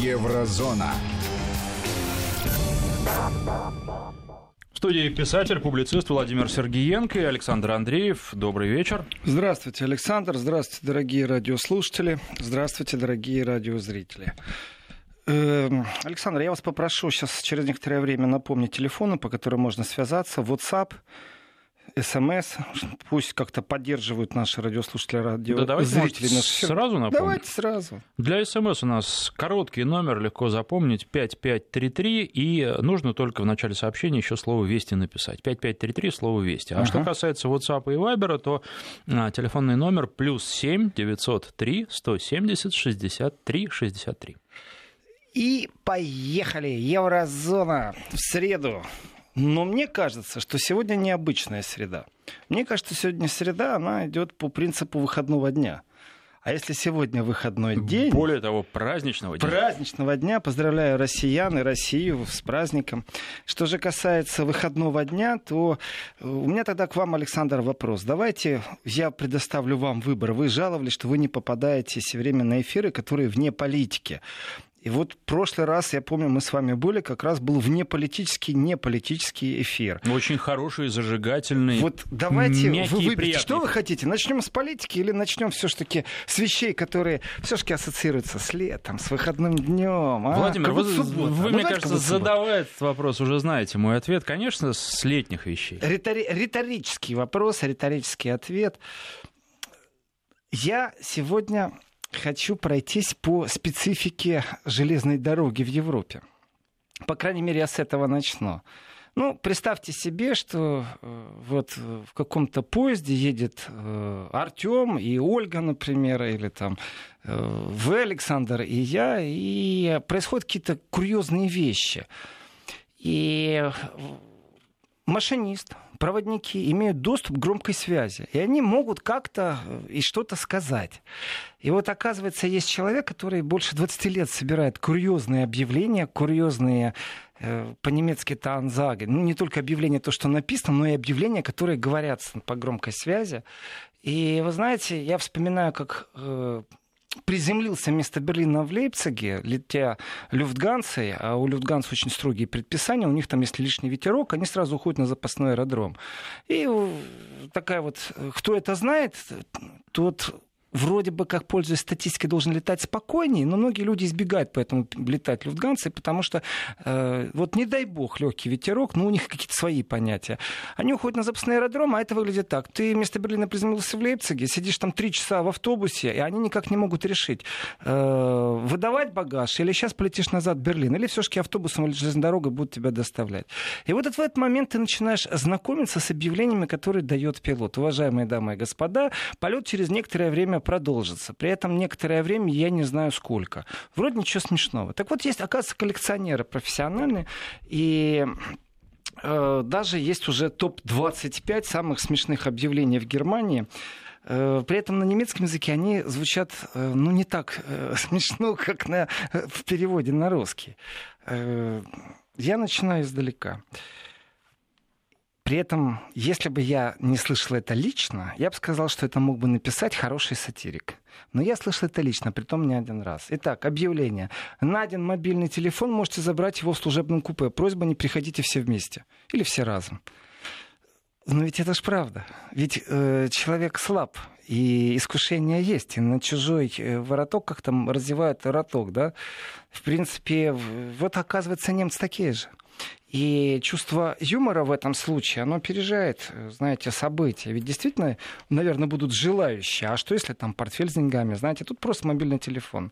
Еврозона. В студии писатель, публицист Владимир Сергеенко и Александр Андреев. Добрый вечер. Здравствуйте, Александр. Здравствуйте, дорогие радиослушатели. Здравствуйте, дорогие радиозрители. Эм, Александр, я вас попрошу сейчас через некоторое время напомнить телефоны, по которым можно связаться. WhatsApp, СМС, пусть как-то поддерживают наши радиослушатели, радио... Да давайте, зрители может, наши. сразу напомню. Давайте сразу. Для СМС у нас короткий номер, легко запомнить, 5533, и нужно только в начале сообщения еще слово «Вести» написать. 5533, слово «Вести». А Ага. что касается WhatsApp и Viber, то а, телефонный номер плюс 7 903 170 63 63. И поехали. Еврозона в среду. Но мне кажется, что сегодня необычная среда. Мне кажется, сегодня среда, она идет по принципу выходного дня. А если сегодня выходной день... Более того, праздничного дня. Праздничного дня. Поздравляю россиян и Россию с праздником. Что же касается выходного дня, то э, у меня тогда к вам, Александр, вопрос. Давайте я предоставлю вам выбор. Вы жаловались, что вы не попадаете все время на эфиры, которые вне политики. И вот в прошлый раз, я помню, мы с вами были, как раз был внеполитический, неполитический эфир. Очень хороший, зажигательный, Вот давайте мягкий вы выберите, приятный. что вы хотите. Начнем с политики или начнем все-таки с вещей, которые все-таки ассоциируются с летом, с выходным днем. А? Владимир, Как вы, суббота. вы, Ну, мне знаете, кажется, задавая этот вопрос, уже знаете мой ответ. Конечно, с летних вещей. Ритори- Риторический вопрос, риторический ответ. Я сегодня хочу пройтись по специфике железной дороги в Европе. По крайней мере, я с этого начну. Ну, представьте себе, что э, вот э, в каком-то поезде едет э, Артем и Ольга, например, или там вы, Александр, и я, и происходят какие-то курьезные вещи. И машинист, проводники имеют доступ к громкой связи. И они могут как-то э, и что-то сказать. И вот оказывается, есть человек, который больше 20 лет собирает курьезные объявления, курьезные э, по-немецки это анзаги. Ну, не только объявления, то, что написано, но и объявления, которые говорятся по громкой связи. И вы знаете, я вспоминаю, как э, приземлился вместо Берлина в Лейпциге, летя Люфтгансой, а у Люфтганса очень строгие предписания, у них там, если лишний ветерок, они сразу уходят на запасной аэродром. И такая вот, э, кто это знает, тот вроде бы, как пользуясь статистикой, должен летать спокойнее, но многие люди избегают поэтому летать Люфтганцей, потому что э, вот не дай бог легкий ветерок, но у них какие-то свои понятия. Они уходят на запасной аэродром, а это выглядит так. Ты вместо Берлина приземлился в Лейпциге, сидишь там три часа в автобусе, и они никак не могут решить, э, выдавать багаж или сейчас полетишь назад в Берлин, или все-таки автобусом или железной дорогой будут тебя доставлять. И вот в этот момент ты начинаешь знакомиться с объявлениями, которые дает пилот. Уважаемые дамы и господа, полет через некоторое время продолжится. При этом некоторое время я не знаю сколько. Вроде ничего смешного. Так вот, есть, оказывается, коллекционеры профессиональные, и э, даже есть уже топ-25 самых смешных объявлений в Германии. Э, При этом на немецком языке они звучат э, ну, не так э, смешно, как на, в переводе на русский. Я начинаю издалека. При этом, если бы я не слышал это лично, я бы сказал, что это мог бы написать хороший сатирик. Но я слышал это лично, притом не один раз. Итак, объявление. Найден мобильный телефон, можете забрать его в служебном купе. Просьба, не приходите все вместе. Или все разом. Но ведь это ж правда. Ведь э, человек слаб, и искушение есть. И на чужой э, вороток как там разевают роток, да? В принципе, вот оказывается, немцы такие же. И чувство юмора в этом случае, оно опережает, э, знаете, события. Ведь действительно, наверное, будут желающие. А что если там портфель с деньгами? Знаете, тут просто мобильный телефон.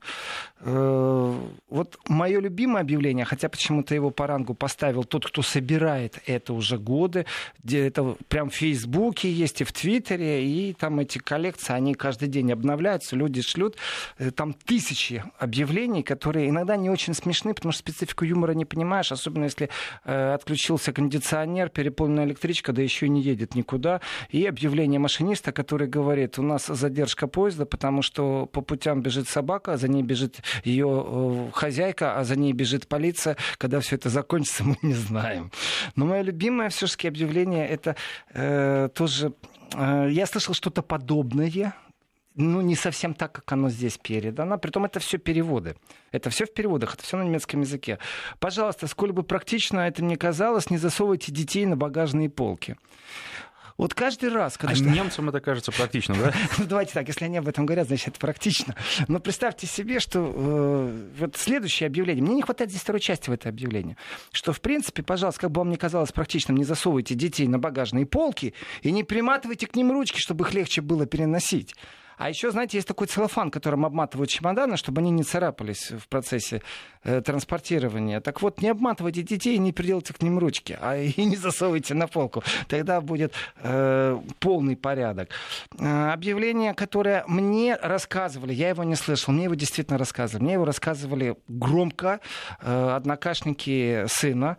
Э, Вот мое любимое объявление, хотя почему-то его по рангу поставил тот, кто собирает это уже годы. Это прям в Фейсбуке есть и в Твиттере, и там эти коллекции, они каждый день обновляются, люди шлют. Э, Там тысячи объявлений, которые иногда не очень смешны, потому что специфику юмора не понимаешь, особенно если отключился кондиционер, переполненная электричка, да еще и не едет никуда. И объявление машиниста, который говорит, у нас задержка поезда, потому что по путям бежит собака, а за ней бежит ее э, хозяйка, а за ней бежит полиция. Когда все это закончится, мы не знаем. Но мое любимое все-таки объявление, это э, тоже... э, я слышал что-то подобное, ну, не совсем так, как оно здесь передано. Притом это все переводы. Это все в переводах, это все на немецком языке. Пожалуйста, сколь бы практично это мне казалось, не засовывайте детей на багажные полки. Вот каждый раз, когда... А что... немцам это кажется практично, да? ну, давайте так, если они об этом говорят, значит, это практично. Но представьте себе, что э, вот следующее объявление, мне не хватает здесь второй части в это объявление, что, в принципе, пожалуйста, как бы вам ни казалось практичным, не засовывайте детей на багажные полки и не приматывайте к ним ручки, чтобы их легче было переносить. А еще, знаете, есть такой целлофан, которым обматывают чемоданы, чтобы они не царапались в процессе э, транспортирования. Так вот, не обматывайте детей, не приделайте к ним ручки, а и не засовывайте на полку. Тогда будет э, полный порядок. Э, объявление, которое мне рассказывали, я его не слышал, мне его действительно рассказывали. Мне его рассказывали громко э, однокашники сына.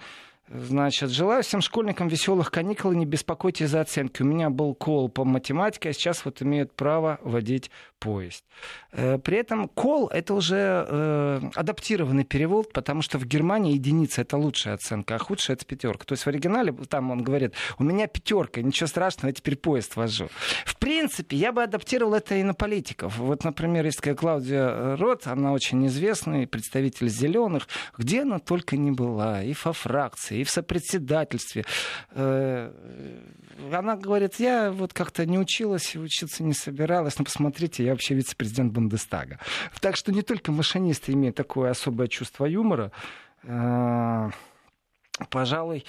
Значит, желаю всем школьникам веселых каникул и не беспокойтесь за оценки. У меня был кол по математике, а сейчас вот имеют право водить поезд. Э, при этом кол — это уже э, адаптированный перевод, потому что в Германии единица — это лучшая оценка, а худшая — это пятерка. То есть в оригинале там он говорит, у меня пятерка, ничего страшного, я теперь поезд вожу. В принципе, я бы адаптировал это и на политиков. Вот, например, есть такая Клаудия Рот, она очень известный представитель зеленых, где она только не была, и во фракции, и в сопредседательстве. Э, она говорит, я вот как-то не училась, учиться не собиралась, но посмотрите, я вообще вице-президент Бундестага. Так что не только машинисты имеют такое особое чувство юмора, э, пожалуй,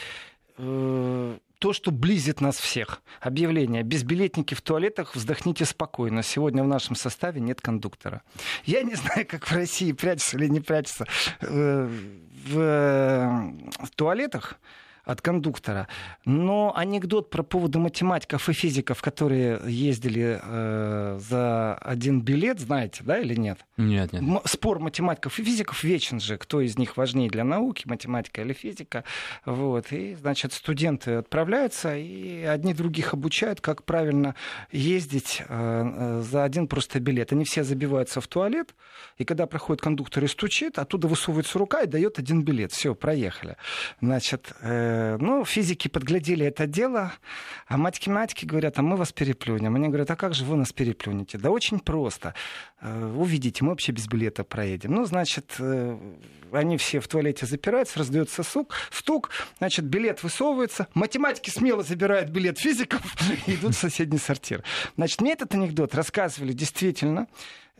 э, то, что близит нас всех. Объявление. Безбилетники в туалетах, вздохните спокойно. Сегодня в нашем составе нет кондуктора. Я не знаю, как в России прячется или не прячется. Э, в, в туалетах от кондуктора. Но анекдот про поводу математиков и физиков, которые ездили э, за один билет, знаете, да, или нет? Нет, нет. М- спор математиков и физиков вечен же, кто из них важнее для науки, математика или физика. Вот. И, значит, студенты отправляются, и одни других обучают, как правильно ездить э, э за один просто билет. Они все забиваются в туалет, и когда проходит кондуктор и стучит, оттуда высовывается рука и дает один билет. Все, проехали. Значит, Э, ну, физики подглядели это дело, а математики говорят, а мы вас переплюнем. Они говорят, а как же вы нас переплюнете? Да очень просто. Э, увидите, мы вообще без билета проедем. Ну, значит, э, они все в туалете запираются, раздается сук, стук, значит, билет высовывается, математики смело забирают билет физиков и идут в соседний сортир. Значит, мне этот анекдот рассказывали действительно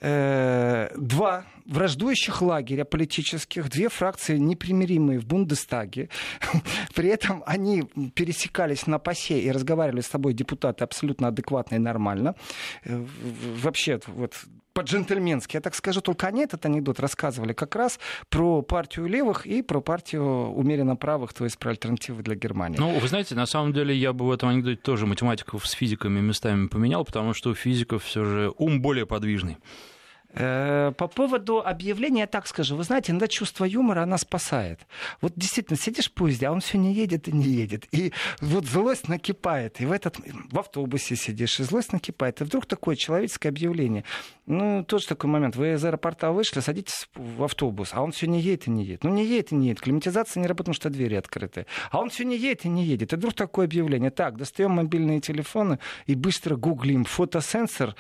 два враждующих лагеря политических, две фракции непримиримые в Бундестаге. При этом они пересекались на ПАСЕ и разговаривали с тобой депутаты абсолютно адекватно и нормально. Э, вообще, вот по-джентльменски, я так скажу, только они этот анекдот рассказывали как раз про партию левых и про партию умеренно правых, то есть про альтернативы для Германии. Ну, вы знаете, на самом деле я бы в этом анекдоте тоже математиков с физиками местами поменял, потому что у физиков все же ум более подвижный. Э, по поводу объявления, я так скажу, вы знаете, иногда чувство юмора, она спасает. Вот действительно, сидишь в поезде, а он все не едет и не едет. И вот злость накипает. И в, этот, в автобусе сидишь, и злость накипает. И вдруг такое человеческое объявление. Ну, тоже такой момент. Вы из аэропорта вышли, садитесь в автобус, а он все не едет и не едет. Ну, не едет и не едет. Климатизация не работает, потому что двери открыты. А он все не едет и не едет. И вдруг такое объявление. Так, достаем мобильные телефоны и быстро гуглим фотосенсор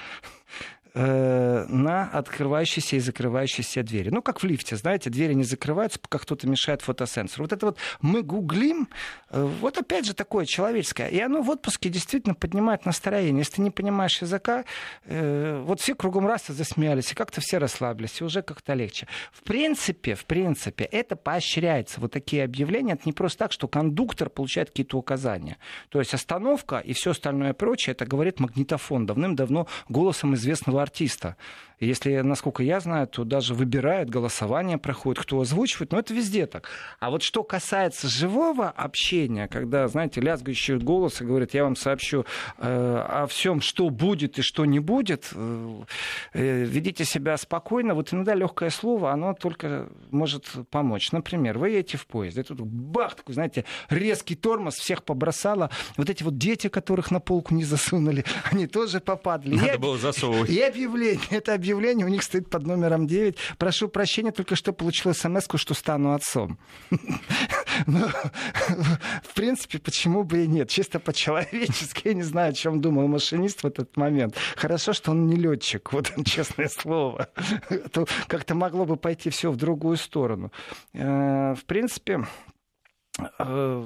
э, на открывающиеся и закрывающиеся двери. Ну, как в лифте, знаете, двери не закрываются, пока кто-то мешает фотосенсору. Вот это вот мы гуглим, э, вот опять же такое человеческое. И оно в отпуске действительно поднимает настроение. Если ты не понимаешь языка, э, вот все кругом раз засмеялись, и как-то все расслабились, и уже как-то легче. В принципе, в принципе, это поощряется. Вот такие объявления, это не просто так, что кондуктор получает какие-то указания. То есть остановка и все остальное прочее, это говорит магнитофон, давным-давно голосом известного артиста. Если, насколько я знаю, то даже выбирают, голосование проходит, кто озвучивает, но это везде так. А вот что касается живого общения, когда, знаете, лязгающий голос и говорит, я вам сообщу э, о всем, что будет и что не будет, э, э, ведите себя спокойно. Вот иногда легкое слово, оно только может помочь. Например, вы едете в поезд, и тут бах, такой, знаете, резкий тормоз, всех побросало. Вот эти вот дети, которых на полку не засунули, они тоже попадали. Надо и, было засовывать. И объявление, это объявление у них стоит под номером 9. Прошу прощения, только что получил смс что стану отцом. Но, в принципе, почему бы и нет? Чисто по-человечески, я не знаю, о чем думал машинист в этот момент. Хорошо, что он не летчик, вот честное слово. То как-то могло бы пойти все в другую сторону. Э, в принципе, э,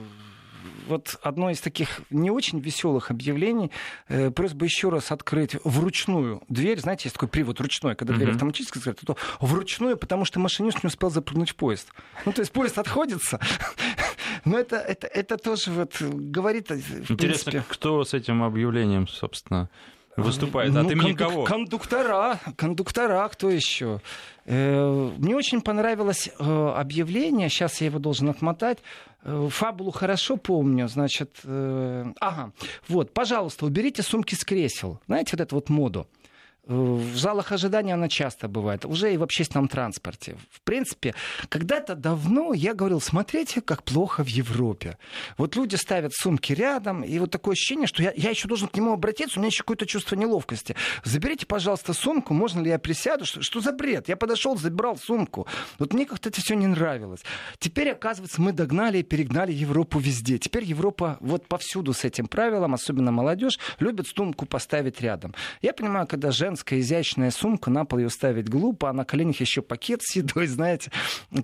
вот одно из таких не очень веселых объявлений. Э, просьба еще раз открыть вручную дверь. Знаете, есть такой привод ручной, когда дверь uh-huh. автоматически закрыта, то вручную, потому что машинист не успел запрыгнуть в поезд. Ну, то есть поезд отходится. Но это, это, это тоже вот говорит... Интересно, принципе... кто с этим объявлением, собственно, выступает? Ну, От имени кондук- кого? Кондуктора. Кондуктора, кто еще? Э, мне очень понравилось э, объявление, сейчас я его должен отмотать. Э, фабулу хорошо помню, значит, ага, вот, пожалуйста, уберите сумки с кресел. Знаете, вот эту вот моду. В залах ожидания она часто бывает, уже и в общественном транспорте. В принципе, когда-то давно я говорил, смотрите, как плохо в Европе. Вот люди ставят сумки рядом, и вот такое ощущение, что я, я еще должен к нему обратиться, у меня еще какое-то чувство неловкости. Заберите, пожалуйста, сумку, можно ли я присяду? Что, что за бред? Я подошел, забрал сумку. Вот мне как-то это все не нравилось. Теперь, оказывается, мы догнали и перегнали Европу везде. Теперь Европа вот повсюду с этим правилом, особенно молодежь, любит сумку поставить рядом. Я понимаю, когда женская женская изящная сумка, на пол ее ставить глупо, а на коленях еще пакет с едой, знаете,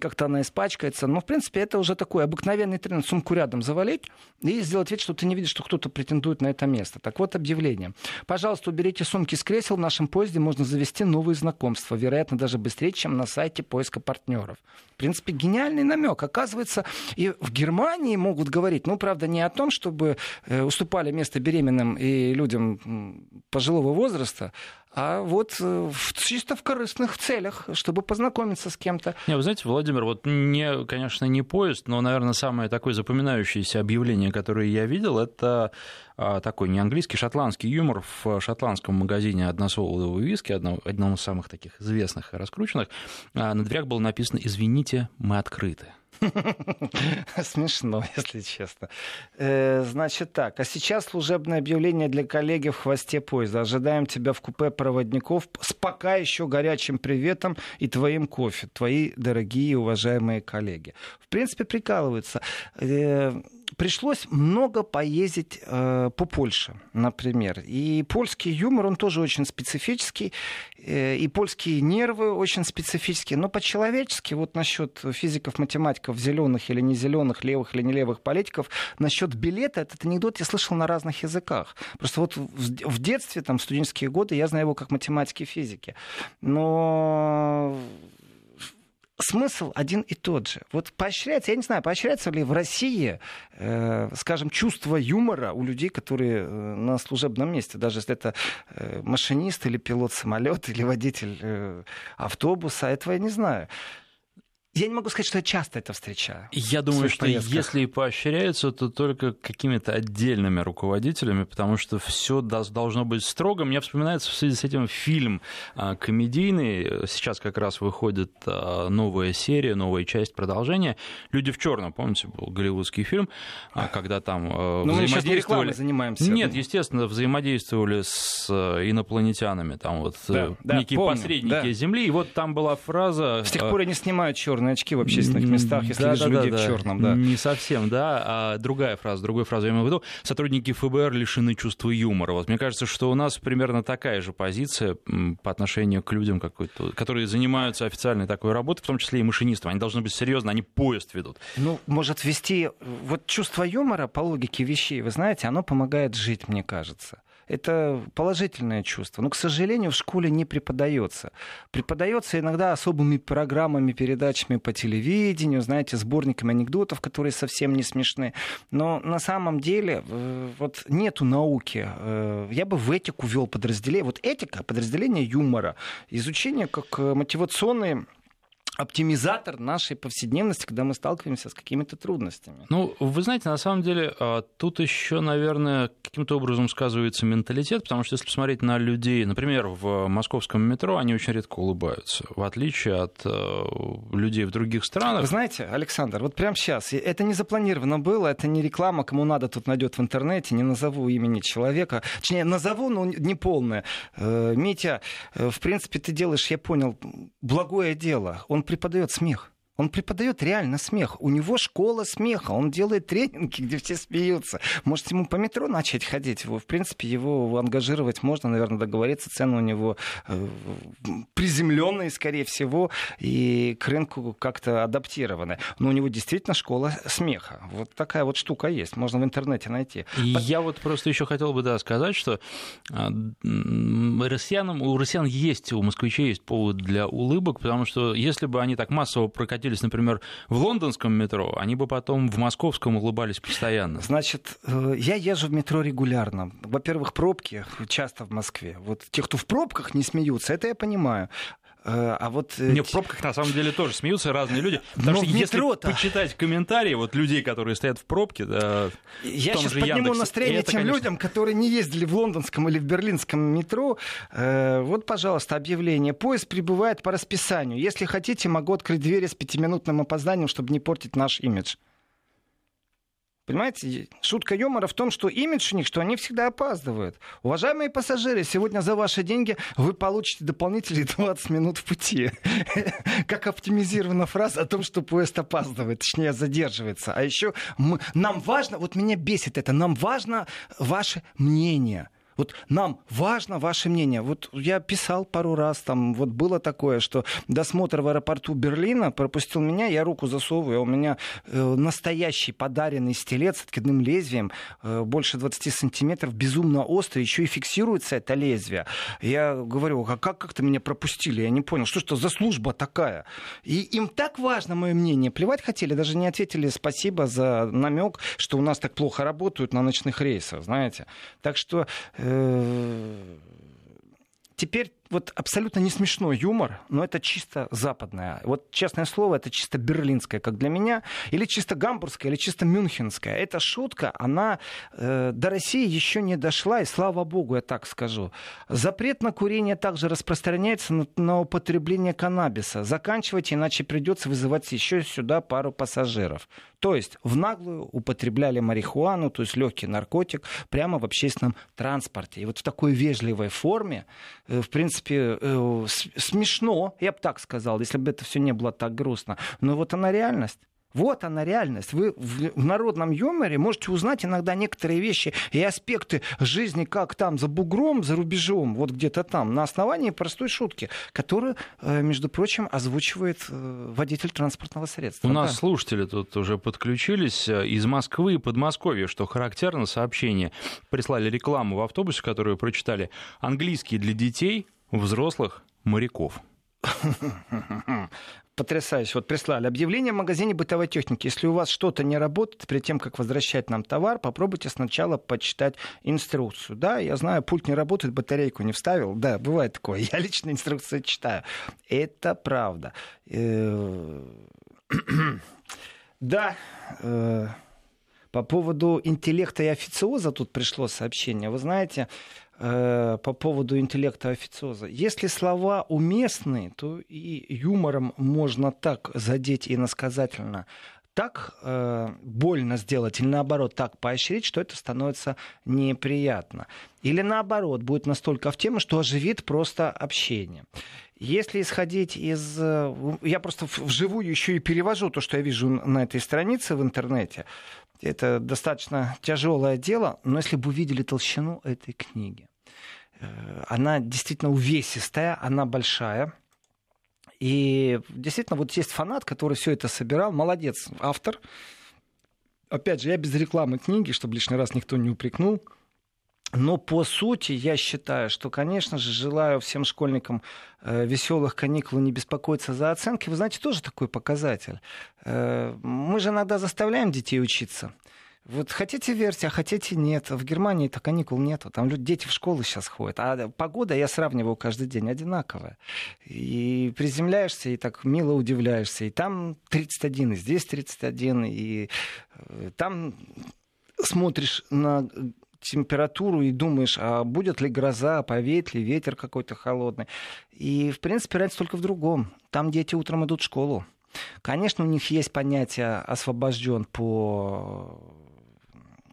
как-то она испачкается. Но, в принципе, это уже такой обыкновенный тренд. Сумку рядом завалить и сделать вид, что ты не видишь, что кто-то претендует на это место. Так вот, объявление. Пожалуйста, уберите сумки с кресел. В нашем поезде можно завести новые знакомства. Вероятно, даже быстрее, чем на сайте поиска партнеров. В принципе, гениальный намек. Оказывается, и в Германии могут говорить, ну, правда, не о том, чтобы э, уступали место беременным и людям пожилого возраста, а вот э, чисто в корыстных целях, чтобы познакомиться с кем-то. Не, вы знаете, Владимир, вот мне, конечно, не поезд, но, наверное, самое такое запоминающееся объявление, которое я видел, это а, такой не английский, шотландский юмор в шотландском магазине односолодового виски, одном, одном из самых таких известных и раскрученных. А, на дверях было написано «Извините, мы открыты». Смешно, если честно. Э, значит так, а сейчас служебное объявление для коллеги в хвосте поезда. Ожидаем тебя в купе проводников с пока еще горячим приветом и твоим кофе. Твои дорогие и уважаемые коллеги. В принципе, прикалываются. Пришлось много поездить э, по Польше, например. И польский юмор, он тоже очень специфический, э, и польские нервы очень специфические. Но по-человечески, вот насчет физиков, математиков, зеленых или не зеленых, левых или не левых политиков, насчет билета, этот анекдот я слышал на разных языках. Просто вот в, в детстве, там, студенческие годы, я знаю его как математики и физики. Но смысл один и тот же. Вот поощряется, я не знаю, поощряется ли в России, э, скажем, чувство юмора у людей, которые э, на служебном месте, даже если это э, машинист или пилот самолета или водитель э, автобуса, этого я не знаю. Я не могу сказать, что я часто это встречаю. Я думаю, что поездках. если и поощряется, то только какими-то отдельными руководителями, потому что все должно быть строго. Мне вспоминается в связи с этим фильм а, комедийный. Сейчас как раз выходит а, новая серия, новая часть продолжения. «Люди в черном», помните, был голливудский фильм, а, когда там Но ну, взаимодействовали... мы занимаемся. Нет, естественно, взаимодействовали с инопланетянами, там вот да, э, некие помню, посредники да. Земли. И вот там была фраза... С тех пор они снимают черный черные очки в общественных местах, если да, вижу да, людей да, в черном. Да. Не совсем, да. А другая фраза, другую фразу я имею в виду. Сотрудники ФБР лишены чувства юмора. Вот мне кажется, что у нас примерно такая же позиция по отношению к людям, которые занимаются официальной такой работой, в том числе и машинистом. Они должны быть серьезны, они поезд ведут. Ну, может вести... Вот чувство юмора по логике вещей, вы знаете, оно помогает жить, мне кажется это положительное чувство. Но, к сожалению, в школе не преподается. Преподается иногда особыми программами, передачами по телевидению, знаете, сборниками анекдотов, которые совсем не смешны. Но на самом деле э, вот нету науки. Э, я бы в этику ввел подразделение. Вот этика, подразделение юмора, изучение как э, мотивационные оптимизатор нашей повседневности, когда мы сталкиваемся с какими-то трудностями. Ну, вы знаете, на самом деле, а, тут еще, наверное, каким-то образом сказывается менталитет, потому что если посмотреть на людей, например, в московском метро, они очень редко улыбаются, в отличие от э, людей в других странах. Вы знаете, Александр, вот прямо сейчас, это не запланировано было, это не реклама, кому надо тут найдет в интернете, не назову имени человека, точнее, назову, но не полное. Э, Митя, э, в принципе, ты делаешь, я понял, благое дело. Он преподает смех. Он преподает реально смех. У него школа смеха. Он делает тренинги, где все смеются. Может, ему по метро начать ходить? В принципе, его ангажировать можно, наверное, договориться. Цены у него э, приземленные, скорее всего, и к рынку как-то адаптированы. Но у него действительно школа смеха. Вот такая вот штука есть. Можно в интернете найти. Я вот просто еще хотел бы да, сказать, что а, россиянам, у россиян есть, у москвичей есть повод для улыбок, потому что если бы они так массово прокатили находились, например, в лондонском метро, они бы потом в московском улыбались постоянно. Значит, э, я езжу в метро регулярно. Во-первых, пробки часто в Москве. Вот те, кто в пробках не смеются, это я понимаю. Э, а вот... Мне в пробках на самом деле тоже смеются разные люди. Потому Но что если почитать комментарии вот людей, которые стоят в пробке, да, Я сейчас же подниму Яндексе, настроение это, тем конечно... людям, которые не ездили в лондонском или в берлинском метро. Э, вот, пожалуйста, объявление. Поезд прибывает по расписанию. Если хотите, могу открыть двери с пятиминутным опозданием, чтобы не портить наш имидж. Понимаете, шутка юмора в том, что имидж у них, что они всегда опаздывают. Уважаемые пассажиры, сегодня за ваши деньги вы получите дополнительные 20 минут в пути. Как оптимизирована фраза о том, что поезд опаздывает, точнее задерживается. А еще нам важно, вот меня бесит это, нам важно ваше мнение. Вот нам важно ваше мнение. Вот я писал пару раз, там вот было такое, что досмотр в аэропорту Берлина пропустил меня, я руку засовываю, а у меня э, настоящий подаренный стилет с откидным лезвием, э, больше 20 сантиметров, безумно острый, еще и фиксируется это лезвие. Я говорю, а как как-то меня пропустили? Я не понял, что что за служба такая? И им так важно мое мнение. Плевать хотели, даже не ответили спасибо за намек, что у нас так плохо работают на ночных рейсах, знаете. Так что Э, теперь вот абсолютно не смешной юмор, но это чисто западное. Вот, честное слово, это чисто берлинское, как для меня, или чисто гамбургское, или чисто мюнхенское. Эта шутка, она э, до России еще не дошла, и слава богу, я так скажу. Запрет на курение также распространяется на, на употребление каннабиса. Заканчивайте, иначе придется вызывать еще сюда пару пассажиров. То есть в наглую употребляли марихуану, то есть легкий наркотик, прямо в общественном транспорте. И вот в такой вежливой форме, в принципе, принципе, э, смешно, я бы так сказал, если бы это все не было так грустно. Но вот она реальность. Вот она реальность. Вы в народном юморе можете узнать иногда некоторые вещи и аспекты жизни, как там за бугром, за рубежом, вот где-то там, на основании простой шутки, которую, э, между прочим, озвучивает э, водитель транспортного средства. У да. нас слушатели тут уже подключились из Москвы и Подмосковья, что характерно, сообщение. Прислали рекламу в автобусе, которую прочитали. Английский для детей, взрослых моряков. Потрясающе. Вот прислали объявление в магазине бытовой техники. Если у вас что-то не работает, перед тем, как возвращать нам товар, попробуйте сначала почитать инструкцию. Да, я знаю, пульт не работает, батарейку не вставил. Да, бывает такое. Я лично инструкцию читаю. Это правда. Э, да, э, по поводу интеллекта и официоза тут пришло сообщение. Вы знаете, Э, по поводу интеллекта официоза. Если слова уместны, то и юмором можно так задеть и насказательно так э, больно сделать или наоборот так поощрить, что это становится неприятно. Или наоборот, будет настолько в тему, что оживит просто общение. Если исходить из... Э, я просто вживую еще и перевожу то, что я вижу на этой странице в интернете. Это достаточно тяжелое дело, но если бы увидели толщину этой книги, э, она действительно увесистая, она большая. И действительно, вот есть фанат, который все это собирал. Молодец, автор. Опять же, я без рекламы книги, чтобы лишний раз никто не упрекнул. Но по сути я считаю, что, конечно же, желаю всем школьникам э, веселых каникул не беспокоиться за оценки. Вы знаете, тоже такой показатель. Э, мы же иногда заставляем детей учиться. Вот хотите верьте, а хотите нет. В Германии-то каникул нету. Там люди, дети в школу сейчас ходят. А погода, я сравниваю каждый день, одинаковая. И приземляешься, и так мило удивляешься. И там 31, и здесь 31. И э, там смотришь на температуру и думаешь, а будет ли гроза, повеет ли ветер какой-то холодный. И, в принципе, разница только в другом. Там дети утром идут в школу. Конечно, у них есть понятие освобожден по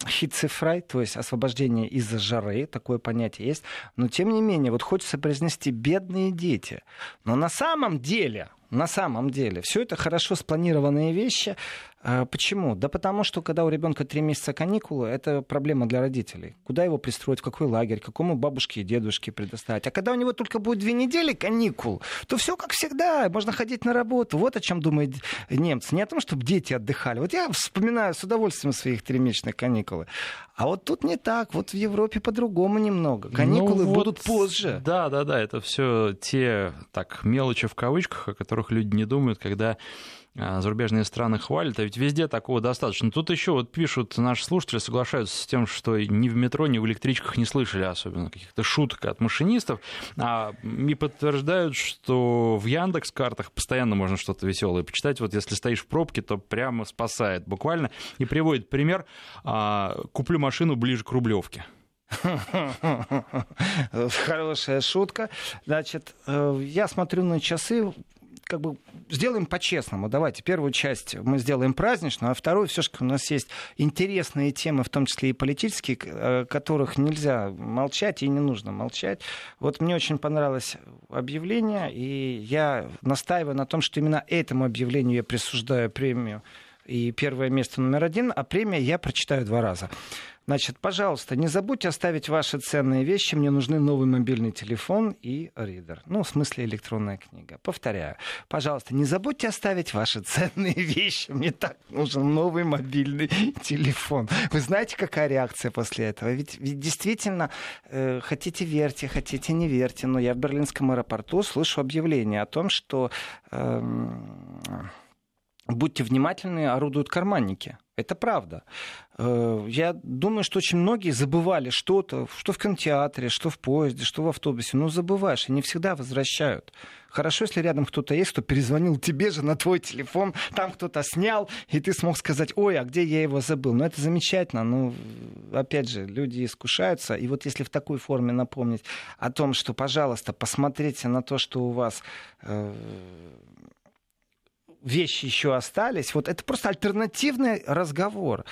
хитцефрай, то есть освобождение из-за жары, такое понятие есть. Но тем не менее, вот хочется произнести бедные дети. Но на самом деле на самом деле. Все это хорошо спланированные вещи. А почему? Да потому что, когда у ребенка три месяца каникулы, это проблема для родителей. Куда его пристроить, в какой лагерь, какому бабушке и дедушке предоставить. А когда у него только будет две недели каникул, то все как всегда, можно ходить на работу. Вот о чем думают немцы. Не о том, чтобы дети отдыхали. Вот я вспоминаю с удовольствием своих тримесячных каникулы. А вот тут не так. Вот в Европе по-другому немного. Каникулы ну, будут позже. Да, да, да. Это все те так мелочи в кавычках, о которых люди не думают, когда а, зарубежные страны хвалят, а ведь везде такого достаточно. Тут еще вот пишут наши слушатели, соглашаются с тем, что ни в метро, ни в электричках не слышали особенно каких-то шуток от машинистов, а и подтверждают, что в Яндекс картах постоянно можно что-то веселое почитать. Вот если стоишь в пробке, то прямо спасает буквально. И приводит пример, а, куплю машину ближе к Рублевке. Хорошая шутка. Значит, э, я смотрю на часы, как бы сделаем по-честному. Давайте первую часть мы сделаем праздничную, а вторую все-таки у нас есть интересные темы, в том числе и политические, о которых нельзя молчать и не нужно молчать. Вот мне очень понравилось объявление, и я настаиваю на том, что именно этому объявлению я присуждаю премию и первое место номер один, а премия я прочитаю два раза. Значит, пожалуйста, не забудьте оставить ваши ценные вещи. Мне нужны новый мобильный телефон и ридер. Ну, в смысле электронная книга. Повторяю. Пожалуйста, не забудьте оставить ваши ценные вещи. Мне так нужен новый мобильный телефон. Вы знаете, какая реакция после этого? Ведь, ведь действительно, э, хотите верьте, хотите не верьте, но я в берлинском аэропорту слышу объявление о том, что... Э, будьте внимательны, орудуют карманники. Это правда. Э, я думаю, что очень многие забывали что-то, что в кинотеатре, что в поезде, что в автобусе. Ну, забываешь, и не всегда возвращают. Хорошо, если рядом кто-то есть, кто перезвонил тебе же на твой телефон, там кто-то снял, и ты смог сказать, ой, а где я его забыл? Ну, это замечательно. Ну, опять же, люди искушаются. И вот если в такой форме напомнить о том, что, пожалуйста, посмотрите на то, что у вас э, вещи еще остались. Вот это просто альтернативный разговор.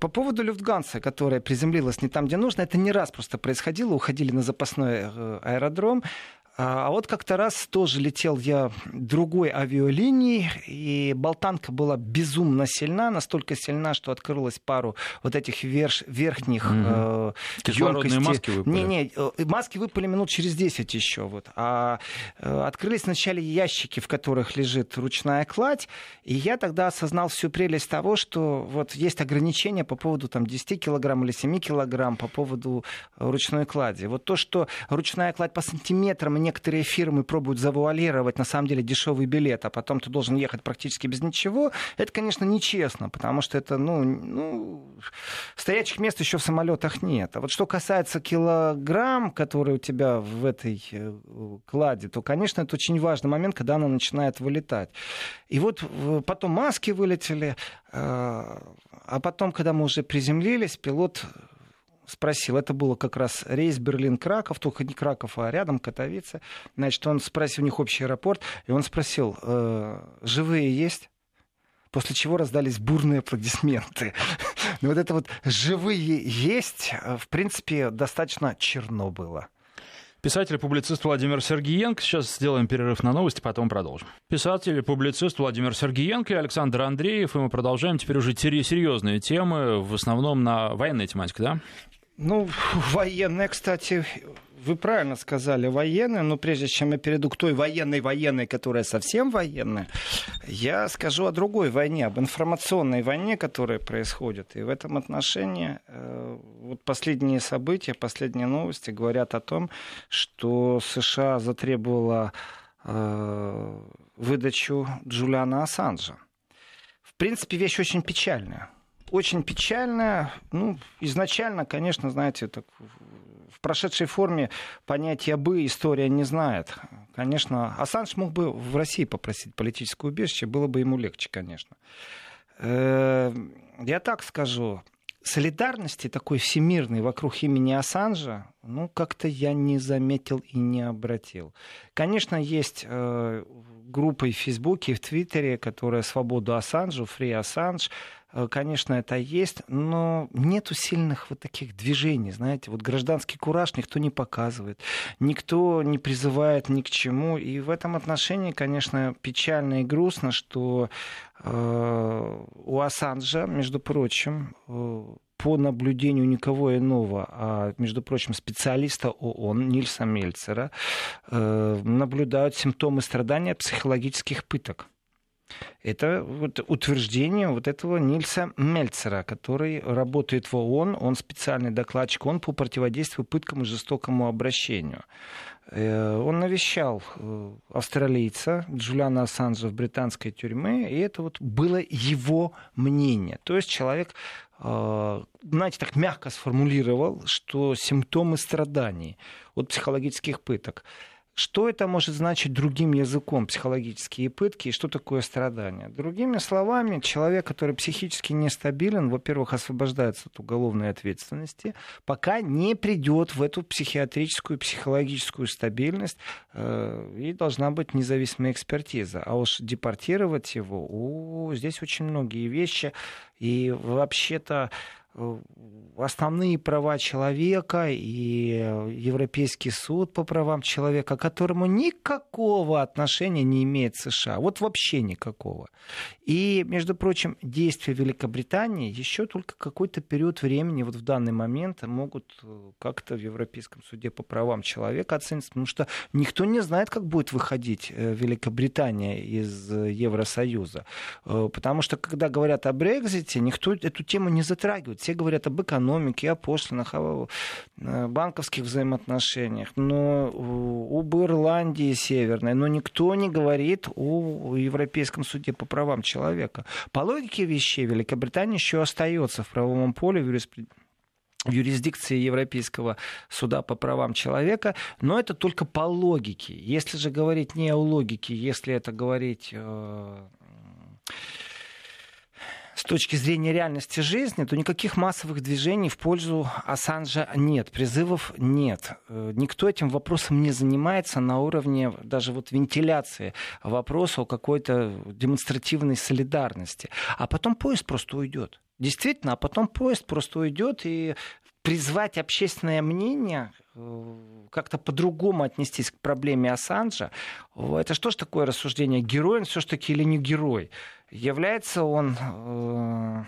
По поводу Люфтганса, которая приземлилась не там, где нужно, это не раз просто происходило. Уходили на запасной э, аэродром, а, а вот как-то раз тоже летел я другой авиалинией, и болтанка была безумно сильна, настолько сильна, что открылась пару вот этих верш, верхних mm-hmm. э, емкостей. маски выпали? Не-не, э, маски выпали минут через 10 еще. Вот. А э, открылись вначале ящики, в которых лежит ручная кладь, и я тогда осознал всю прелесть того, что вот есть ограничения по поводу там, 10 килограмм или 7 килограмм по поводу ручной клади. Вот то, что ручная кладь по сантиметрам некоторые фирмы пробуют завуалировать на самом деле дешевый билет, а потом ты должен ехать практически без ничего, это, конечно, нечестно, потому что это, ну, ну стоячих мест еще в самолетах нет. А вот что касается килограмм, которые у тебя в этой э, кладе, то, конечно, это очень важный момент, когда она начинает вылетать. И вот потом маски вылетели, э, а потом, когда мы уже приземлились, пилот спросил, это было как раз рейс Берлин-Краков, только не Краков, а рядом Катовица. Значит, он спросил, у них общий аэропорт, и он спросил, э, живые есть? После чего раздались бурные аплодисменты. Но вот это вот живые есть, э, в принципе, достаточно черно было. Писатель и публицист Владимир Сергиенко. Сейчас сделаем перерыв на новости, потом продолжим. Писатель и публицист Владимир Сергиенко и Александр Андреев. И мы продолжаем теперь уже серьезные темы, в основном на военной тематике, да? Ну, военная, кстати, вы правильно сказали, военная, но прежде чем я перейду к той военной военной, которая совсем военная, я скажу о другой войне, об информационной войне, которая происходит. И в этом отношении э, вот последние события, последние новости говорят о том, что США затребовала э, выдачу Джулиана Ассанжа. В принципе, вещь очень печальная очень печально. Ну, изначально, конечно, знаете, так, в прошедшей форме понятие «бы» история не знает. Конечно, Ассанж мог бы в России попросить политическое убежище, было бы ему легче, конечно. Э, я так скажу, солидарности такой всемирной вокруг имени Ассанжа, ну, как-то я не заметил и не обратил. Конечно, есть э, группой в Фейсбуке в Твиттере, которая «Свободу Ассанжу», «Фри Ассанж», Э, конечно, это есть, но нету сильных вот таких движений, знаете, вот гражданский кураж никто не показывает, никто не призывает ни к чему, и в этом отношении, конечно, печально и грустно, что э, у Ассанжа, между прочим, э, по наблюдению никого иного, а, между прочим, специалиста ООН Нильса Мельцера, э, наблюдают симптомы страдания психологических пыток. Это вот утверждение вот этого Нильса Мельцера, который работает в ООН, он специальный докладчик, он по противодействию пыткам и жестокому обращению. Э, он навещал э, австралийца Джулиана Ассанжа в британской тюрьме, и это вот было его мнение. То есть человек, э, знаете, так мягко сформулировал, что симптомы страданий от психологических пыток – что это может значить другим языком, психологические пытки, и что такое страдание? Другими словами, человек, который психически нестабилен, во-первых, освобождается от уголовной ответственности, пока не придет в эту психиатрическую, психологическую стабильность, э, и должна быть независимая экспертиза. А уж депортировать его, о, здесь очень многие вещи, и вообще-то основные права человека и Европейский суд по правам человека, к которому никакого отношения не имеет США. Вот вообще никакого. И, между прочим, действия Великобритании еще только какой-то период времени вот в данный момент могут э, как-то в Европейском суде по правам человека оцениться, потому что никто не знает, как будет выходить э, Великобритания из Евросоюза. Потому что, когда говорят о Брекзите, никто эту тему не затрагивает все говорят об экономике, о пошлинах, о э, банковских взаимоотношениях, но об Ирландии Северной, но никто не говорит о Европейском суде по правам человека. По логике вещей Великобритания еще остается в правовом поле в юрисдикции Европейского суда по правам человека, но это только по логике. Если же говорить не о логике, если это говорить э, точки зрения реальности жизни, то никаких массовых движений в пользу Ассанжа нет, призывов нет. Э, никто этим вопросом не занимается на уровне даже вот вентиляции вопроса о какой-то демонстративной солидарности. А потом поезд просто уйдет. Действительно, а потом поезд просто уйдет, и призвать общественное мнение э, как-то по-другому отнестись к проблеме Ассанжа, это что ж такое рассуждение, герой он все-таки или не герой? является он э,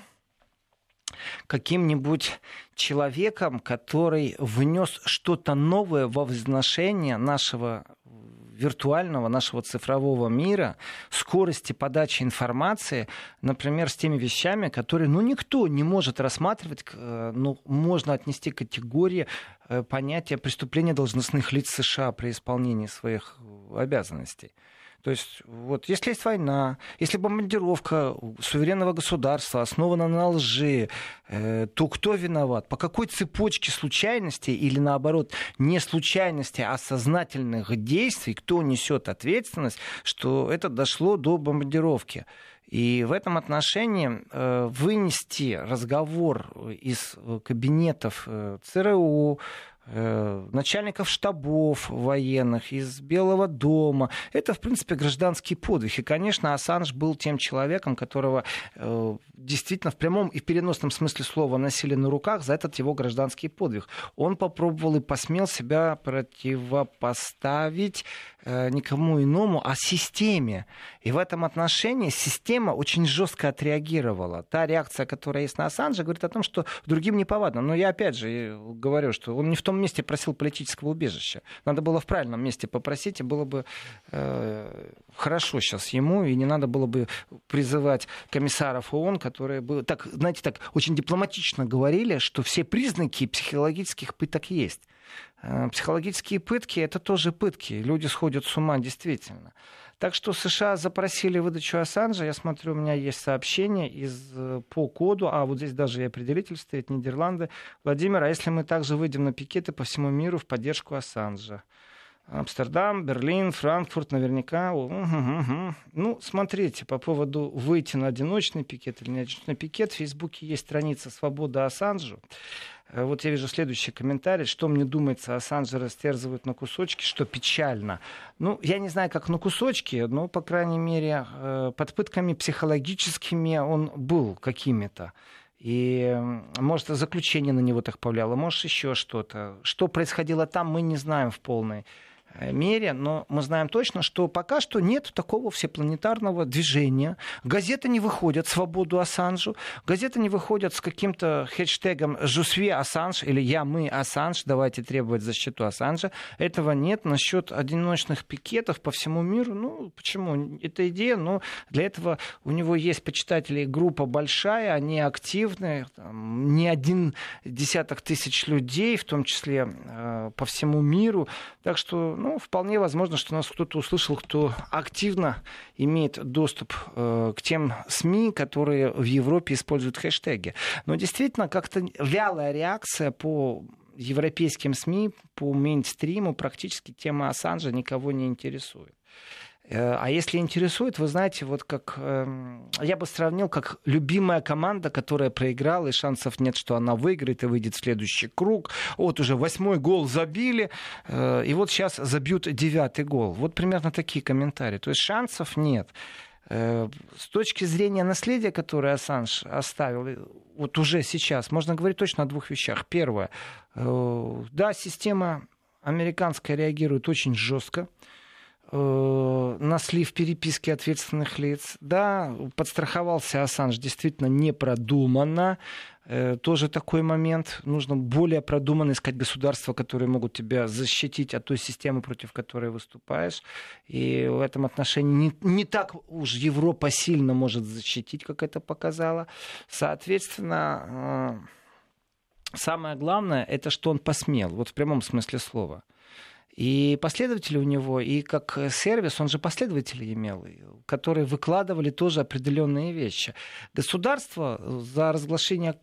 каким-нибудь человеком, который внес что-то новое во возношение нашего виртуального, нашего цифрового мира, скорости подачи информации, например, с теми вещами, которые ну, никто не может рассматривать, э, ну, можно отнести к категории э, понятия преступления должностных лиц США при исполнении своих обязанностей. То есть, вот, если есть война, если бомбардировка суверенного государства основана на лжи, э, то кто виноват? По какой цепочке случайностей или, наоборот, не случайности, а сознательных действий, кто несет ответственность, что это дошло до бомбардировки? И в этом отношении э, вынести разговор из кабинетов э, ЦРУ, начальников штабов военных, из Белого дома. Это, в принципе, гражданский подвиг. И, конечно, Ассанж был тем человеком, которого э, действительно в прямом и переносном смысле слова носили на руках за этот его гражданский подвиг. Он попробовал и посмел себя противопоставить Э, никому иному, а системе. И в этом отношении система очень жестко отреагировала. Та реакция, которая есть на Ассанжа, говорит о том, что другим не повадно. Но я опять же говорю, что он не в том месте просил политического убежища. Надо было в правильном месте попросить, и было бы э, хорошо сейчас ему, и не надо было бы призывать комиссаров ООН, которые бы, так, знаете, так очень дипломатично говорили, что все признаки психологических пыток есть. Э, психологические пытки — это тоже пытки. Люди сходят с ума действительно. Так что США запросили выдачу Ассанжа. Я смотрю, у меня есть сообщение из, э, по коду, а вот здесь даже и определитель стоит, Нидерланды. Владимир, а если мы также выйдем на пикеты по всему миру в поддержку Ассанжа? Амстердам, Берлин, Франкфурт, наверняка. Угу, угу. Ну, смотрите, по поводу выйти на одиночный пикет или не одиночный пикет, в Фейсбуке есть страница «Свобода Ассанжу». Э, вот я вижу следующий комментарий. Что мне думается, Ассанжа растерзывают на кусочки, что печально. Ну, я не знаю, как на кусочки, но, по крайней мере, э, под пытками психологическими он был какими-то. И, может, заключение на него так повлияло, может, еще что-то. Что происходило там, мы не знаем в полной мере, но мы знаем точно, что пока что нет такого всепланетарного движения. Газеты не выходят «Свободу Ассанжу», газеты не выходят с каким-то хэштегом «Жусви Ассанж» или «Я, мы Ассанж», давайте требовать защиту Ассанжа. Этого нет. Насчет одиночных пикетов по всему миру, ну, почему? Это идея, но для этого у него есть почитатели, группа большая, они активны, там, не один десяток тысяч людей, в том числе э, по всему миру. Так что ну, вполне возможно, что нас кто-то услышал, кто активно имеет доступ э, к тем СМИ, которые в Европе используют хэштеги. Но действительно, как-то вялая реакция по европейским СМИ, по мейнстриму практически тема Ассанжа никого не интересует. Э, а если интересует, вы знаете, вот как эм, я бы сравнил, как любимая команда, которая проиграла, и шансов нет, что она выиграет и выйдет в следующий круг. Вот уже восьмой гол забили, э, и вот сейчас забьют девятый гол. Вот примерно такие комментарии. То есть шансов нет. Э, с точки зрения наследия, которое Ассанж оставил, вот уже сейчас, можно говорить точно о двух вещах. Первое, да, система американская реагирует очень жестко на слив переписки ответственных лиц. Да, подстраховался Ассанж действительно непродуманно. Э, тоже такой момент. Нужно более продуманно искать государства, которые могут тебя защитить от той системы, против которой выступаешь. И в этом отношении не, не так уж Европа сильно может защитить, как это показало. Соответственно, э, самое главное, это что он посмел, вот в прямом смысле слова. И последователи у него, и как сервис, он же последователи имел, которые выкладывали тоже определенные вещи. Государство за разглашение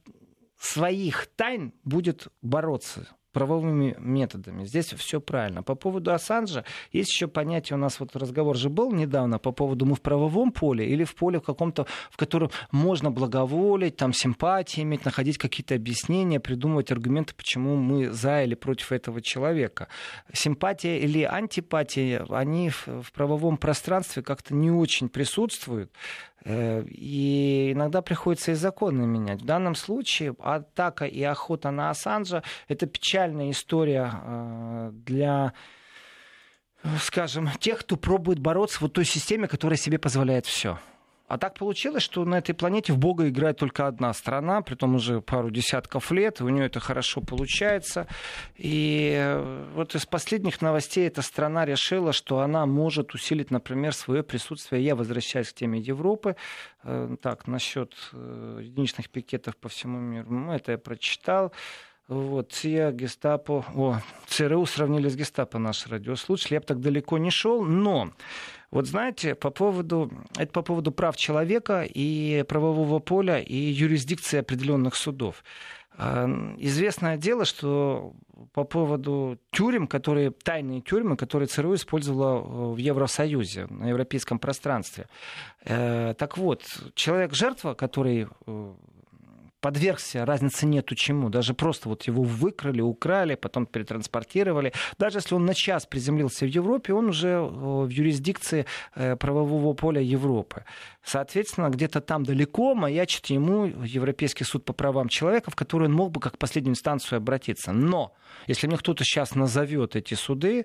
своих тайн будет бороться правовыми методами. Здесь все правильно. По поводу Ассанжа есть еще понятие, у нас вот разговор же был недавно по поводу мы в правовом поле или в поле в каком-то, в котором можно благоволить, там симпатии иметь, находить какие-то объяснения, придумывать аргументы, почему мы за или против этого человека. Симпатия или антипатия, они в, в правовом пространстве как-то не очень присутствуют. Э, и иногда приходится и законы менять. В данном случае атака и охота на Ассанжа – это печальная история э, для скажем, тех, кто пробует бороться в вот той системе, которая себе позволяет все. А так получилось, что на этой планете в Бога играет только одна страна, при том уже пару десятков лет, у нее это хорошо получается. И э, вот из последних новостей эта страна решила, что она может усилить, например, свое присутствие. Я возвращаюсь к теме Европы. Э, так, насчет э, единичных пикетов по всему миру. Ну, это я прочитал. Вот, ЦИА, Гестапо, о, ЦРУ сравнили с Гестапо наш радиослушатель. Я бы так далеко не шел, но вот знаете, по поводу, это по поводу прав человека и правового поля и юрисдикции определенных судов. А, известное дело, что по поводу тюрем, которые, тайные тюрьмы, которые ЦРУ использовала э, в Евросоюзе, на европейском пространстве. Э, так вот, человек-жертва, который э, подвергся, разницы нету чему. Даже просто вот его выкрали, украли, потом перетранспортировали. Даже если он на час приземлился в Европе, он уже э, в юрисдикции э, правового поля Европы. Соответственно, где-то там далеко маячит ему Европейский суд по правам человека, в который он мог бы как последнюю инстанцию обратиться. Но если мне кто-то сейчас назовет эти суды, э,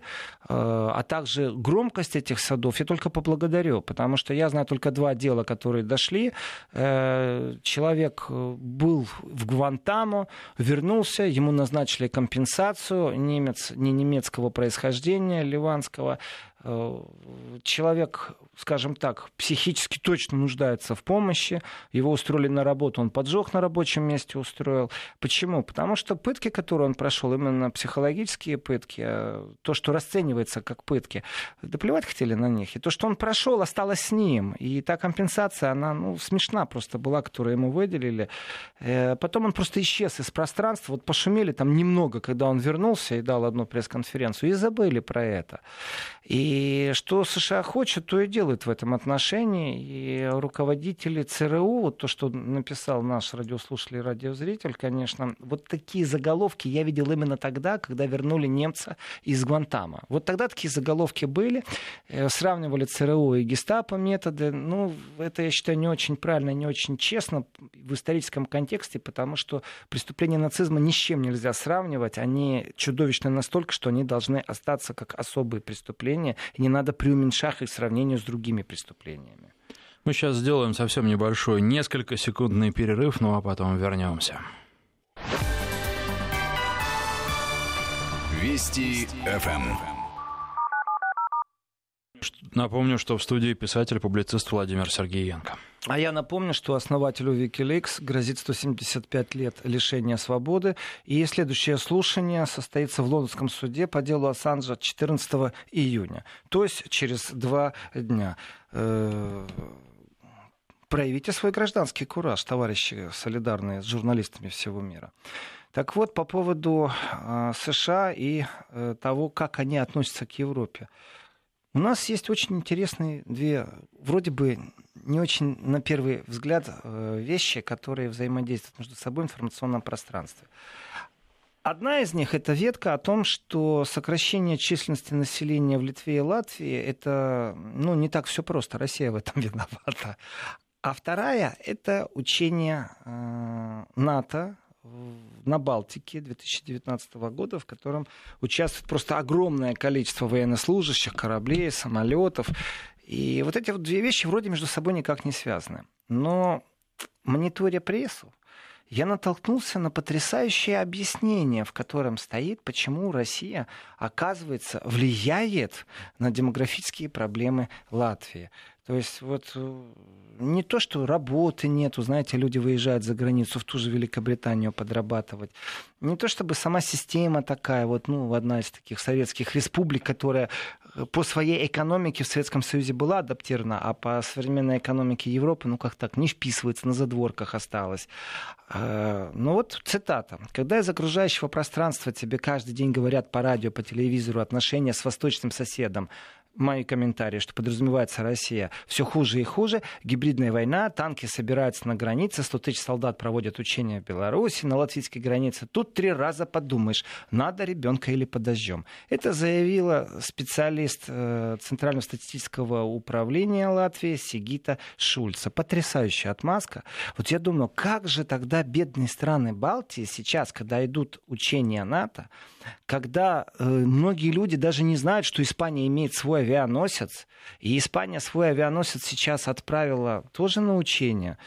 а также громкость этих судов, я только поблагодарю, потому что я знаю только два дела, которые дошли. Человек был был в Гвантамо, вернулся, ему назначили компенсацию, немец, не немецкого происхождения, ливанского, Э, человек, скажем так, психически точно нуждается в помощи. Его устроили на работу, он поджог на рабочем месте устроил. Почему? Потому что пытки, которые он прошел, именно психологические пытки, а то, что расценивается как пытки, да плевать хотели на них. И то, что он прошел, осталось с ним. И та компенсация, она ну, смешна просто была, которую ему выделили. Э, потом он просто исчез из пространства. Вот пошумели там немного, когда он вернулся и дал одну пресс-конференцию, и забыли про это. И что США хочет, то и делает в этом отношении. И руководители ЦРУ, вот то, что написал наш радиослушатель и радиозритель, конечно, вот такие заголовки я видел именно тогда, когда вернули немца из Гуантама. Вот тогда такие заголовки были, э, сравнивали ЦРУ и гестапо методы. Ну, это, я считаю, не очень правильно, не очень честно в историческом контексте, потому что преступления нацизма ни с чем нельзя сравнивать. Они чудовищны настолько, что они должны остаться как особые преступления, и не надо преуменьшать их в сравнении с другими преступлениями. Мы сейчас сделаем совсем небольшой, несколько секундный перерыв, ну а потом вернемся. Вести ФМ. Напомню, что в студии писатель-публицист Владимир Сергеенко. А я напомню, что основателю Wikileaks грозит 175 лет лишения свободы. И следующее слушание состоится в лондонском суде по делу Ассанжа 14 июня. То есть через два дня. Э, проявите свой гражданский кураж, товарищи солидарные с журналистами всего мира. Так вот, по поводу э, США и э, того, как они относятся к Европе. У нас есть очень интересные две, вроде бы не очень, на первый взгляд, э, вещи, которые взаимодействуют между собой в информационном пространстве. Одна из них это ветка о том, что сокращение численности населения в Литве и Латвии это ну, не так все просто. Россия в этом виновата. А вторая это учение э, НАТО на Балтике 2019 года, в котором участвует просто огромное количество военнослужащих, кораблей, самолетов. И вот эти вот две вещи вроде между собой никак не связаны. Но мониторя прессу, я натолкнулся на потрясающее объяснение, в котором стоит, почему Россия, оказывается, влияет на демографические проблемы Латвии. То есть вот э, не то, что работы нету, знаете, люди выезжают за границу в ту же Великобританию подрабатывать. Не то, чтобы сама система такая, вот, ну, одна из таких советских республик, которая э, по своей экономике в Советском Союзе была адаптирована, а по современной экономике Европы, ну, как так, не вписывается, на задворках осталось. Э, ну, вот цитата. «Когда из окружающего пространства тебе каждый день говорят по радио, по телевизору отношения с восточным соседом, мои комментарии, что подразумевается Россия, все хуже и хуже. Гибридная война, танки собираются на границе, 100 тысяч солдат проводят учения в Беларуси, на латвийской границе. Тут три раза подумаешь, надо ребенка или подождем. Это заявила специалист э, Центрального статистического управления Латвии Сигита Шульца. Потрясающая отмазка. Вот я думаю, как же тогда бедные страны Балтии сейчас, когда идут учения НАТО, когда э, многие люди даже не знают, что Испания имеет свой авианосец, и Испания свой авианосец сейчас отправила тоже на учение.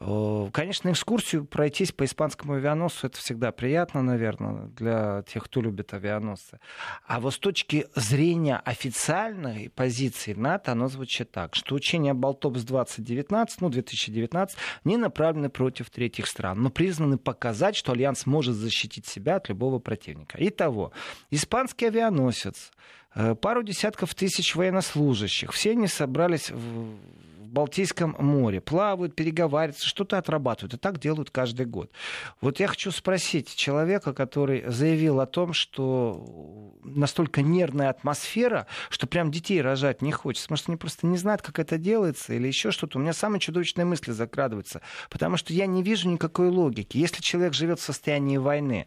Э, конечно, экскурсию пройтись по испанскому авианосцу это всегда приятно, наверное, для тех, кто любит авианосцы. А вот с точки зрения официальной позиции НАТО, оно звучит так, что учения Болтопс 2019, ну, 2019, не направлены против третьих стран, но признаны показать, что Альянс может защитить себя от любого противника. Итого, испанский авианосец, пару десятков тысяч военнослужащих, все они собрались в Балтийском море, плавают, переговариваются, что-то отрабатывают. И так делают каждый год. Вот я хочу спросить человека, который заявил о том, что настолько нервная атмосфера, что прям детей рожать не хочется. Может, они просто не знают, как это делается или еще что-то. У меня самые чудовищные мысли закрадываются. Потому что я не вижу никакой логики. Если человек живет в состоянии войны,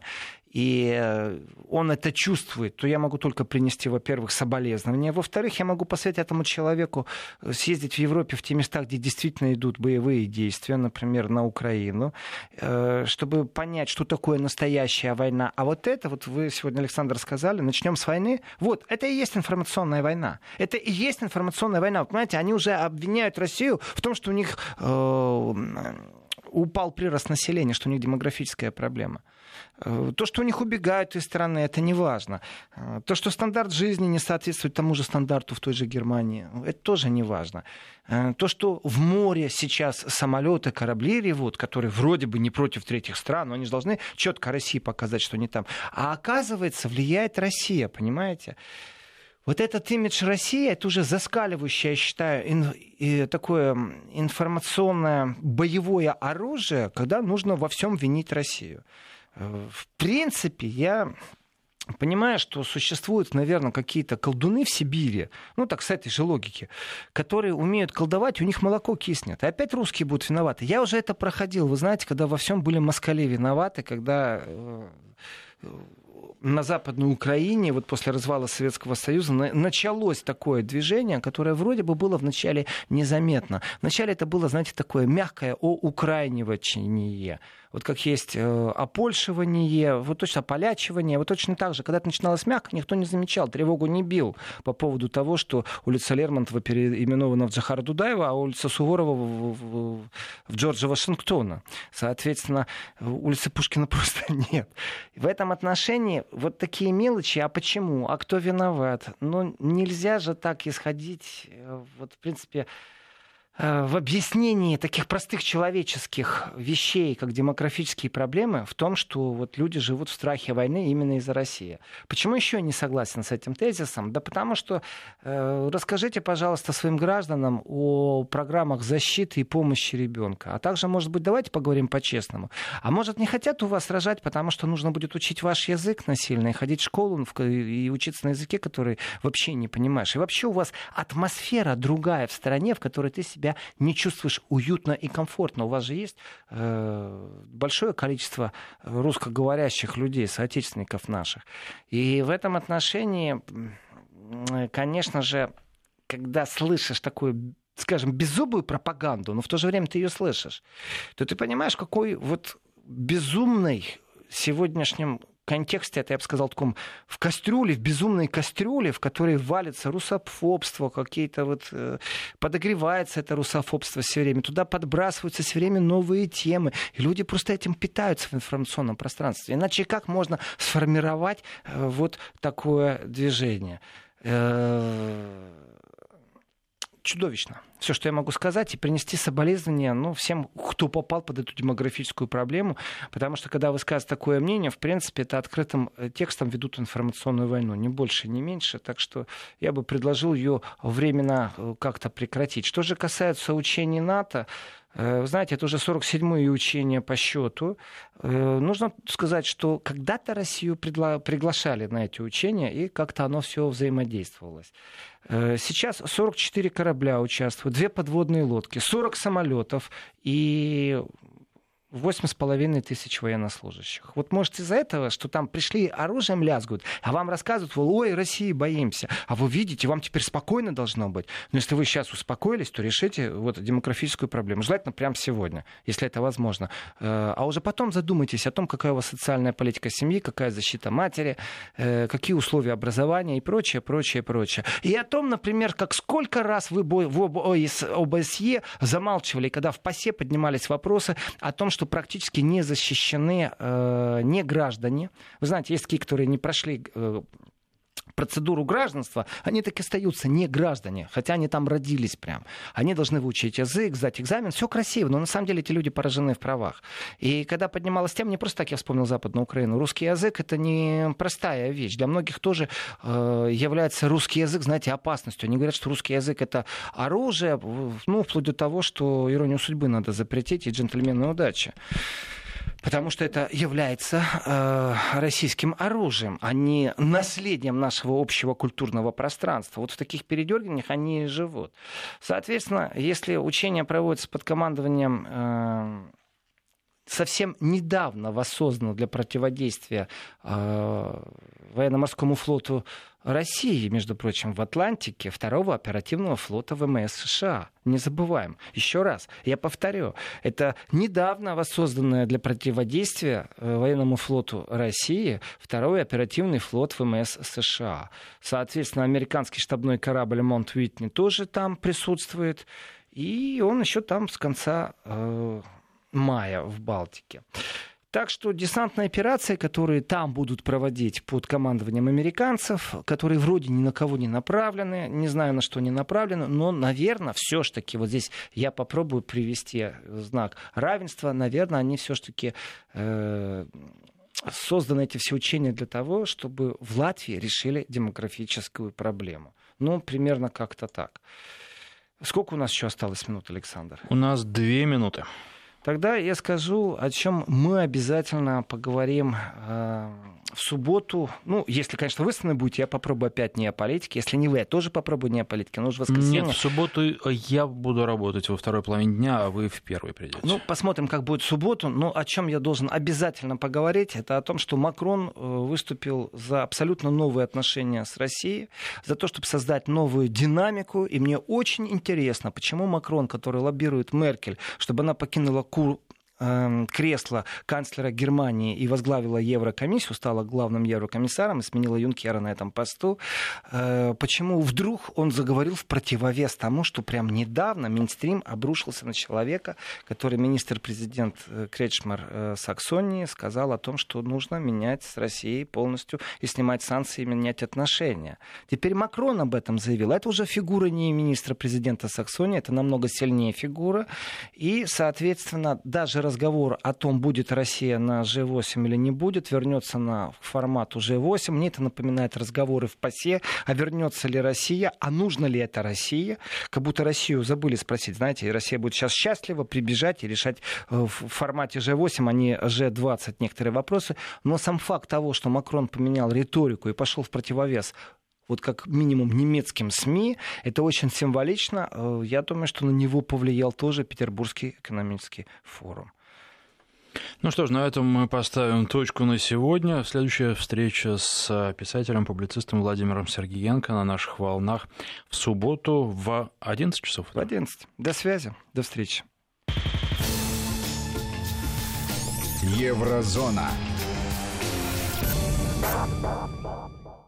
и э, он это чувствует, то я могу только принести, во-первых, соболезнования. Во-вторых, я могу посоветовать этому человеку э, съездить в Европе в те места, где действительно идут боевые действия, например, на Украину, э, чтобы понять, что такое настоящая война. А вот это, вот вы сегодня, Александр, сказали, начнем с войны. Вот, это и есть информационная война. Это и есть информационная война. Вы понимаете, они уже обвиняют Россию в том, что у них упал прирост населения, что у них демографическая проблема. Э, то, что у них убегают из страны, это не важно. Э, то, что стандарт жизни не соответствует тому же стандарту в той же Германии, это тоже не важно. Э, то, что в море сейчас самолеты, корабли ревут, которые вроде бы не против третьих стран, но они же должны четко России показать, что они там. А оказывается, влияет Россия, понимаете? Вот этот имидж России, это уже заскаливающее, я считаю, ин, и такое информационное боевое оружие, когда нужно во всем винить Россию. Э, в принципе, я понимаю, что существуют, наверное, какие-то колдуны в Сибири, ну так с этой же логики, которые умеют колдовать, у них молоко киснет. И опять русские будут виноваты. Я уже это проходил, вы знаете, когда во всем были москали виноваты, когда э, на Западной Украине, вот после развала Советского Союза, началось такое движение, которое вроде бы было вначале незаметно. Вначале это было, знаете, такое мягкое украинивание вот как есть э, опольшивание, вот точно ополячивание, вот точно так же, когда это начиналось мягко, никто не замечал, тревогу не бил по поводу того, что улица Лермонтова переименована в Джахара Дудаева, а улица Суворова в, в, в Джорджа Вашингтона. Соответственно, улицы Пушкина просто нет. В этом отношении вот такие мелочи, а почему, а кто виноват? Ну, нельзя же так исходить, э, вот, в принципе, в объяснении таких простых человеческих вещей, как демографические проблемы, в том, что вот люди живут в страхе войны именно из-за России. Почему еще не согласен с этим тезисом? Да потому что э, расскажите, пожалуйста, своим гражданам о программах защиты и помощи ребенка. А также, может быть, давайте поговорим по-честному. А может, не хотят у вас рожать, потому что нужно будет учить ваш язык насильно и ходить в школу и учиться на языке, который вообще не понимаешь. И вообще у вас атмосфера другая в стране, в которой ты себя себя не чувствуешь уютно и комфортно. У вас же есть э, большое количество русскоговорящих людей, соотечественников наших. И в этом отношении, конечно же, когда слышишь такую скажем, беззубую пропаганду, но в то же время ты ее слышишь, то ты понимаешь, какой вот безумный сегодняшнем контексте, это я бы сказал, таком в кастрюле, в безумной кастрюле, в которой валится русофобство, какие-то вот э, подогревается это русофобство все время, туда подбрасываются все время новые темы, и люди просто этим питаются в информационном пространстве. Иначе как можно сформировать э, вот такое движение? Чудовищно. Все, что я могу сказать, и принести соболезнования ну, всем, кто попал под эту демографическую проблему, потому что, когда высказывают такое мнение, в принципе, это открытым э, текстом ведут информационную войну, ни больше, ни меньше, так что я бы предложил ее временно э, как-то прекратить. Что же касается учений НАТО, вы знаете, это уже 47-е учение по счету. Нужно сказать, что когда-то Россию пригла- приглашали на эти учения, и как-то оно все взаимодействовалось. Э, сейчас 44 корабля участвуют, две подводные лодки, 40 самолетов и Восемь с половиной тысяч военнослужащих. Вот может из-за этого, что там пришли оружием лязгают, а вам рассказывают, ой, России боимся. А вы видите, вам теперь спокойно должно быть. Но если вы сейчас успокоились, то решите вот демографическую проблему. Желательно прямо сегодня, если это возможно. Э, а уже потом задумайтесь о том, какая у вас социальная политика семьи, какая защита матери, э, какие условия образования и прочее, прочее, прочее. И о том, например, как сколько раз вы в ОБСЕ замалчивали, когда в ПАСЕ поднимались вопросы о том, что что практически не защищены э, не граждане. Вы знаете, есть такие, которые не прошли э, процедуру гражданства, они так и остаются не граждане, хотя они там родились прям. Они должны выучить язык, сдать экзамен, все красиво, но на самом деле эти люди поражены в правах. И когда поднималась тема, не просто так я вспомнил Западную Украину, русский язык это не простая вещь. Для многих тоже э, является русский язык, знаете, опасностью. Они говорят, что русский язык это оружие, ну, вплоть до того, что иронию судьбы надо запретить и джентльменную удачи потому что это является э, российским оружием, а не наследием нашего общего культурного пространства. Вот в таких передергиваниях они и живут. Соответственно, если учения проводятся под командованием э, совсем недавно воссозданного для противодействия э, военно-морскому флоту России, между прочим, в Атлантике второго оперативного флота ВМС США. Не забываем. Еще раз, я повторю, это недавно воссозданное для противодействия э, военному флоту России второй оперативный флот ВМС США. Соответственно, американский штабной корабль Монт Уитни тоже там присутствует. И он еще там с конца э, мая в Балтике. Так что десантные операции, которые там будут проводить под командованием американцев, которые вроде ни на кого не направлены, не знаю, на что они направлены, но, наверное, все-таки, вот здесь я попробую привести знак равенства, наверное, они все-таки э, созданы эти все учения для того, чтобы в Латвии решили демографическую проблему. Ну, примерно как-то так. Сколько у нас еще осталось минут, Александр? У нас две минуты. Тогда я скажу, о чем мы обязательно поговорим э, в субботу. Ну, если, конечно, вы с нами будете, я попробую опять не о политике. Если не вы, я тоже попробую не о политике. Но уже воскресенье... Нет, в субботу я буду работать во второй половине дня, а вы в первой придете. Ну, посмотрим, как будет в субботу. Но о чем я должен обязательно поговорить, это о том, что Макрон э, выступил за абсолютно новые отношения с Россией, за то, чтобы создать новую динамику. И мне очень интересно, почему Макрон, который лоббирует Меркель, чтобы она покинула ku кресло канцлера Германии и возглавила Еврокомиссию, стала главным еврокомиссаром и сменила Юнкера на этом посту, э, почему вдруг он заговорил в противовес тому, что прям недавно Минстрим обрушился на человека, который министр-президент э, Кречмар э, Саксонии сказал о том, что нужно менять с Россией полностью и снимать санкции и менять отношения. Теперь Макрон об этом заявил. Это уже фигура не министра-президента Саксонии, это намного сильнее фигура. И, соответственно, даже разговор о том, будет Россия на G8 или не будет, вернется на формат уже 8 Мне это напоминает разговоры в ПАСЕ, а вернется ли Россия, а нужно ли это Россия. Как будто Россию забыли спросить, знаете, Россия будет сейчас счастлива прибежать и решать э, в формате G8, а не G20 некоторые вопросы. Но сам факт того, что Макрон поменял риторику и пошел в противовес вот как минимум немецким СМИ, это очень символично. Э, я думаю, что на него повлиял тоже Петербургский экономический форум. Ну что ж, на этом мы поставим точку на сегодня. Следующая встреча с писателем-публицистом Владимиром Сергеенко на наших волнах в субботу в 11 часов. В 11. До связи. До встречи. Еврозона.